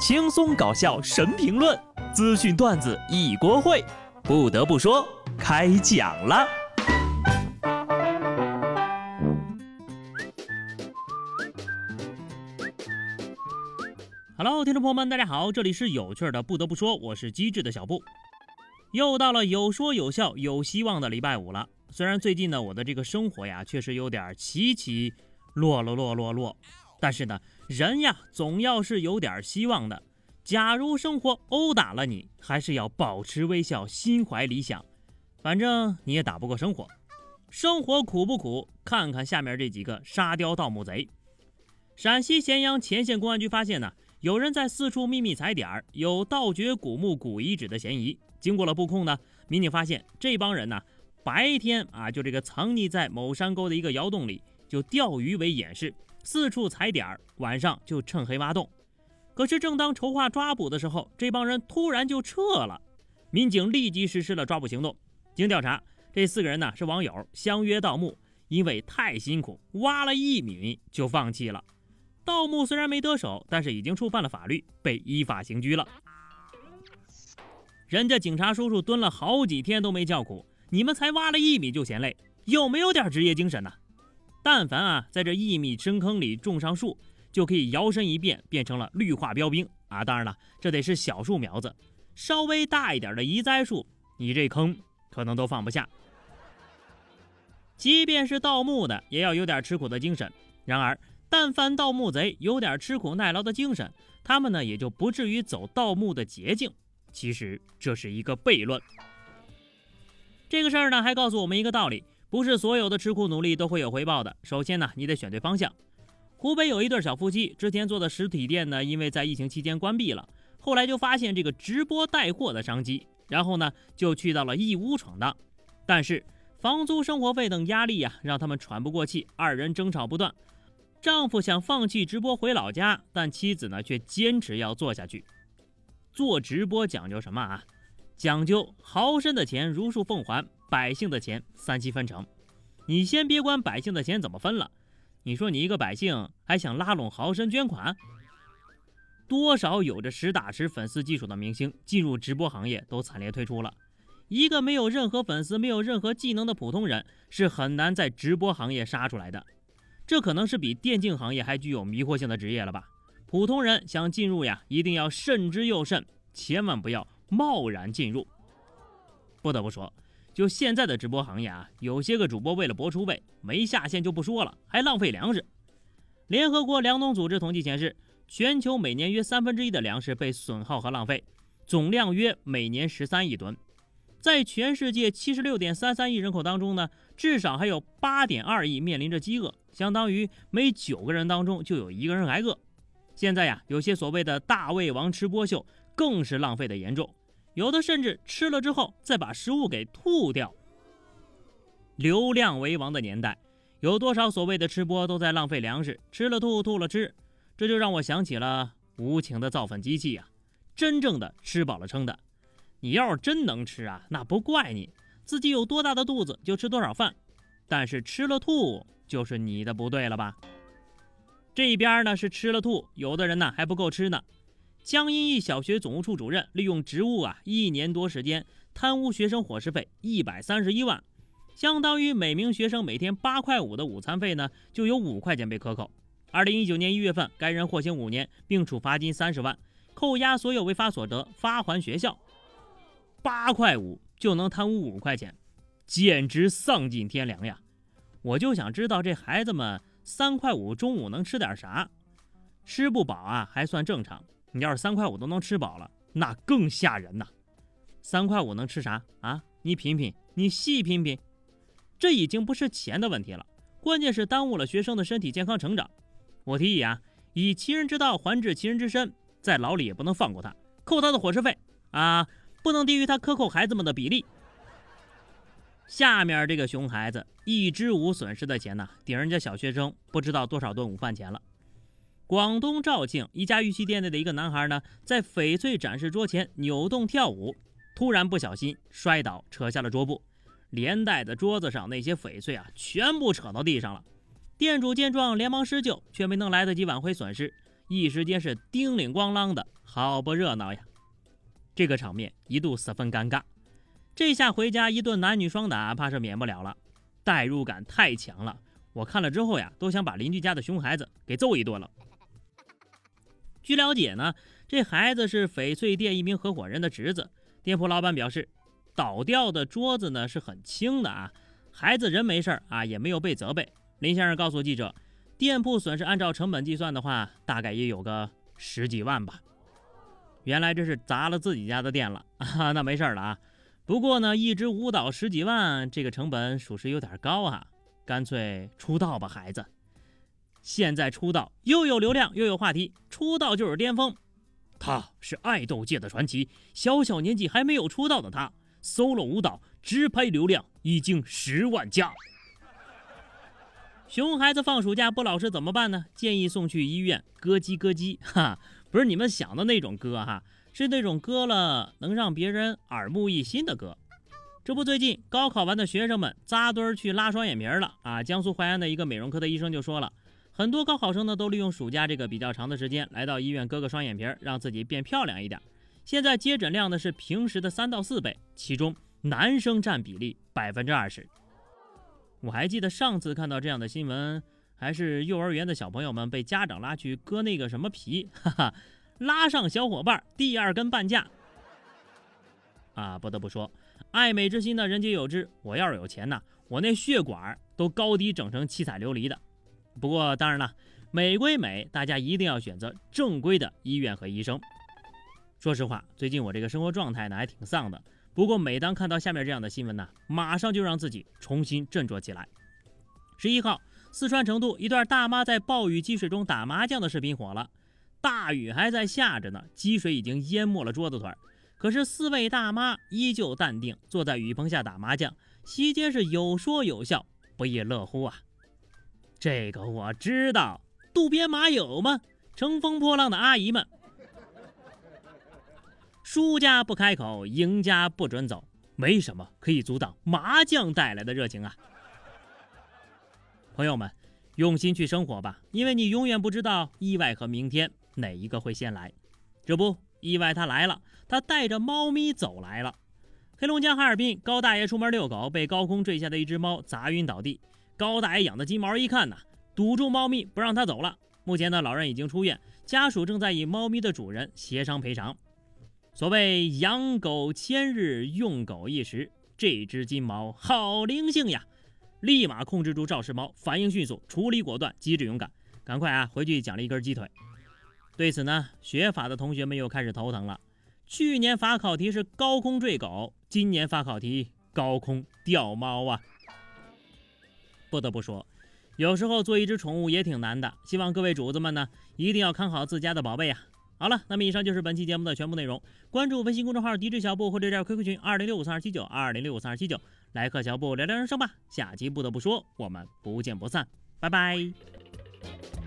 轻松搞笑神评论，资讯段子一锅烩。不得不说，开讲了。Hello，听众朋友们，大家好，这里是有趣的。不得不说，我是机智的小布。又到了有说有笑有希望的礼拜五了。虽然最近呢，我的这个生活呀，确实有点起起落落落落落，但是呢，人呀，总要是有点希望的。假如生活殴打了你，还是要保持微笑，心怀理想。反正你也打不过生活。生活苦不苦？看看下面这几个沙雕盗墓贼。陕西咸阳乾县公安局发现呢，有人在四处秘密踩点儿，有盗掘古墓古遗址的嫌疑。经过了布控呢，民警发现这帮人呢，白天啊就这个藏匿在某山沟的一个窑洞里，就钓鱼为掩饰，四处踩点儿；晚上就趁黑挖洞。可是正当筹划抓捕的时候，这帮人突然就撤了，民警立即实施了抓捕行动。经调查，这四个人呢是网友，相约盗墓，因为太辛苦，挖了一米就放弃了。盗墓虽然没得手，但是已经触犯了法律，被依法刑拘了。人家警察叔叔蹲了好几天都没叫苦，你们才挖了一米就嫌累，有没有点职业精神呢？但凡啊，在这一米深坑里种上树，就可以摇身一变变成了绿化标兵啊！当然了，这得是小树苗子，稍微大一点的移栽树，你这坑可能都放不下。即便是盗墓的，也要有点吃苦的精神。然而，但凡盗墓贼有点吃苦耐劳的精神，他们呢也就不至于走盗墓的捷径。其实这是一个悖论。这个事儿呢，还告诉我们一个道理：不是所有的吃苦努力都会有回报的。首先呢，你得选对方向。湖北有一对小夫妻，之前做的实体店呢，因为在疫情期间关闭了，后来就发现这个直播带货的商机，然后呢，就去到了义乌闯荡。但是房租、生活费等压力呀，让他们喘不过气，二人争吵不断。丈夫想放弃直播回老家，但妻子呢，却坚持要做下去。做直播讲究什么啊？讲究豪绅的钱如数奉还，百姓的钱三七分成。你先别管百姓的钱怎么分了，你说你一个百姓还想拉拢豪绅捐款？多少有着实打实粉丝基础的明星进入直播行业都惨烈退出了。一个没有任何粉丝、没有任何技能的普通人是很难在直播行业杀出来的。这可能是比电竞行业还具有迷惑性的职业了吧？普通人想进入呀，一定要慎之又慎，千万不要贸然进入。不得不说，就现在的直播行业啊，有些个主播为了博出位，没下线就不说了，还浪费粮食。联合国粮农组织统计显示，全球每年约三分之一的粮食被损耗和浪费，总量约每年十三亿吨。在全世界七十六点三三亿人口当中呢，至少还有八点二亿面临着饥饿，相当于每九个人当中就有一个人挨饿。现在呀，有些所谓的大胃王吃播秀更是浪费的严重，有的甚至吃了之后再把食物给吐掉。流量为王的年代，有多少所谓的吃播都在浪费粮食，吃了吐，吐了吃，这就让我想起了无情的造粉机器呀！真正的吃饱了撑的，你要是真能吃啊，那不怪你，自己有多大的肚子就吃多少饭，但是吃了吐就是你的不对了吧？这边呢是吃了吐，有的人呢还不够吃呢。江阴一小学总务处主任利用职务啊，一年多时间贪污学生伙食费一百三十一万，相当于每名学生每天八块五的午餐费呢，就有五块钱被克扣。二零一九年一月份，该人获刑五年，并处罚金三十万，扣押所有违法所得，发还学校。八块五就能贪污五块钱，简直丧尽天良呀！我就想知道这孩子们。三块五中午能吃点啥？吃不饱啊还算正常，你要是三块五都能吃饱了，那更吓人呐！三块五能吃啥啊？你品品，你细品品，这已经不是钱的问题了，关键是耽误了学生的身体健康成长。我提议啊，以其人之道还治其人之身，在牢里也不能放过他，扣他的伙食费啊，不能低于他克扣孩子们的比例。下面这个熊孩子一支舞损失的钱呢，顶人家小学生不知道多少顿午饭钱了。广东肇庆一家玉器店内的一个男孩呢，在翡翠展示桌前扭动跳舞，突然不小心摔倒，扯下了桌布，连带的桌子上那些翡翠啊，全部扯到地上了。店主见状连忙施救，却没能来得及挽回损失，一时间是叮铃咣啷的，好不热闹呀。这个场面一度十分尴尬。这下回家一顿男女双打，怕是免不了了。代入感太强了，我看了之后呀，都想把邻居家的熊孩子给揍一顿了。据了解呢，这孩子是翡翠店一名合伙人的侄子。店铺老板表示，倒掉的桌子呢是很轻的啊，孩子人没事儿啊，也没有被责备。林先生告诉记者，店铺损失按照成本计算的话，大概也有个十几万吧。原来这是砸了自己家的店了 啊，那没事儿了啊。不过呢，一支舞蹈十几万，这个成本属实有点高啊，干脆出道吧，孩子。现在出道又有流量又有话题，出道就是巅峰。他是爱豆界的传奇，小小年纪还没有出道的他，solo 舞蹈直拍流量已经十万加。熊孩子放暑假不老实怎么办呢？建议送去医院割鸡割鸡，哈，不是你们想的那种割哈，是那种割了能让别人耳目一新的割。这不，最近高考完的学生们扎堆去拉双眼皮了啊！江苏淮安的一个美容科的医生就说了。很多高考生呢，都利用暑假这个比较长的时间，来到医院割个双眼皮，让自己变漂亮一点。现在接诊量呢是平时的三到四倍，其中男生占比例百分之二十。我还记得上次看到这样的新闻，还是幼儿园的小朋友们被家长拉去割那个什么皮，哈哈，拉上小伙伴第二根半价。啊，不得不说，爱美之心呢，人皆有之。我要是有钱呢，我那血管都高低整成七彩琉璃的。不过当然了，美归美，大家一定要选择正规的医院和医生。说实话，最近我这个生活状态呢还挺丧的。不过每当看到下面这样的新闻呢，马上就让自己重新振作起来。十一号，四川成都一段大妈在暴雨积水中打麻将的视频火了。大雨还在下着呢，积水已经淹没了桌子腿儿，可是四位大妈依旧淡定，坐在雨棚下打麻将，席间是有说有笑，不亦乐乎啊。这个我知道，渡边麻友吗？乘风破浪的阿姨们，输家不开口，赢家不准走，没什么可以阻挡麻将带来的热情啊！朋友们，用心去生活吧，因为你永远不知道意外和明天哪一个会先来。这不，意外他来了，他带着猫咪走来了。黑龙江哈尔滨高大爷出门遛狗，被高空坠下的一只猫砸晕倒地。高大爷养的金毛一看呐，堵住猫咪不让它走了。目前呢，老人已经出院，家属正在与猫咪的主人协商赔偿。所谓养狗千日，用狗一时，这只金毛好灵性呀！立马控制住肇事猫，反应迅速，处理果断，机智勇敢，赶快啊回去奖励一根鸡腿。对此呢，学法的同学们又开始头疼了。去年法考题是高空坠狗，今年法考题高空掉猫啊！不得不说，有时候做一只宠物也挺难的。希望各位主子们呢，一定要看好自家的宝贝啊！好了，那么以上就是本期节目的全部内容。关注微信公众号“迪智小布”或者加 QQ 群二零六五三二七九二零六五三二七九，来和小布聊聊人生吧。下期不得不说，我们不见不散，拜拜。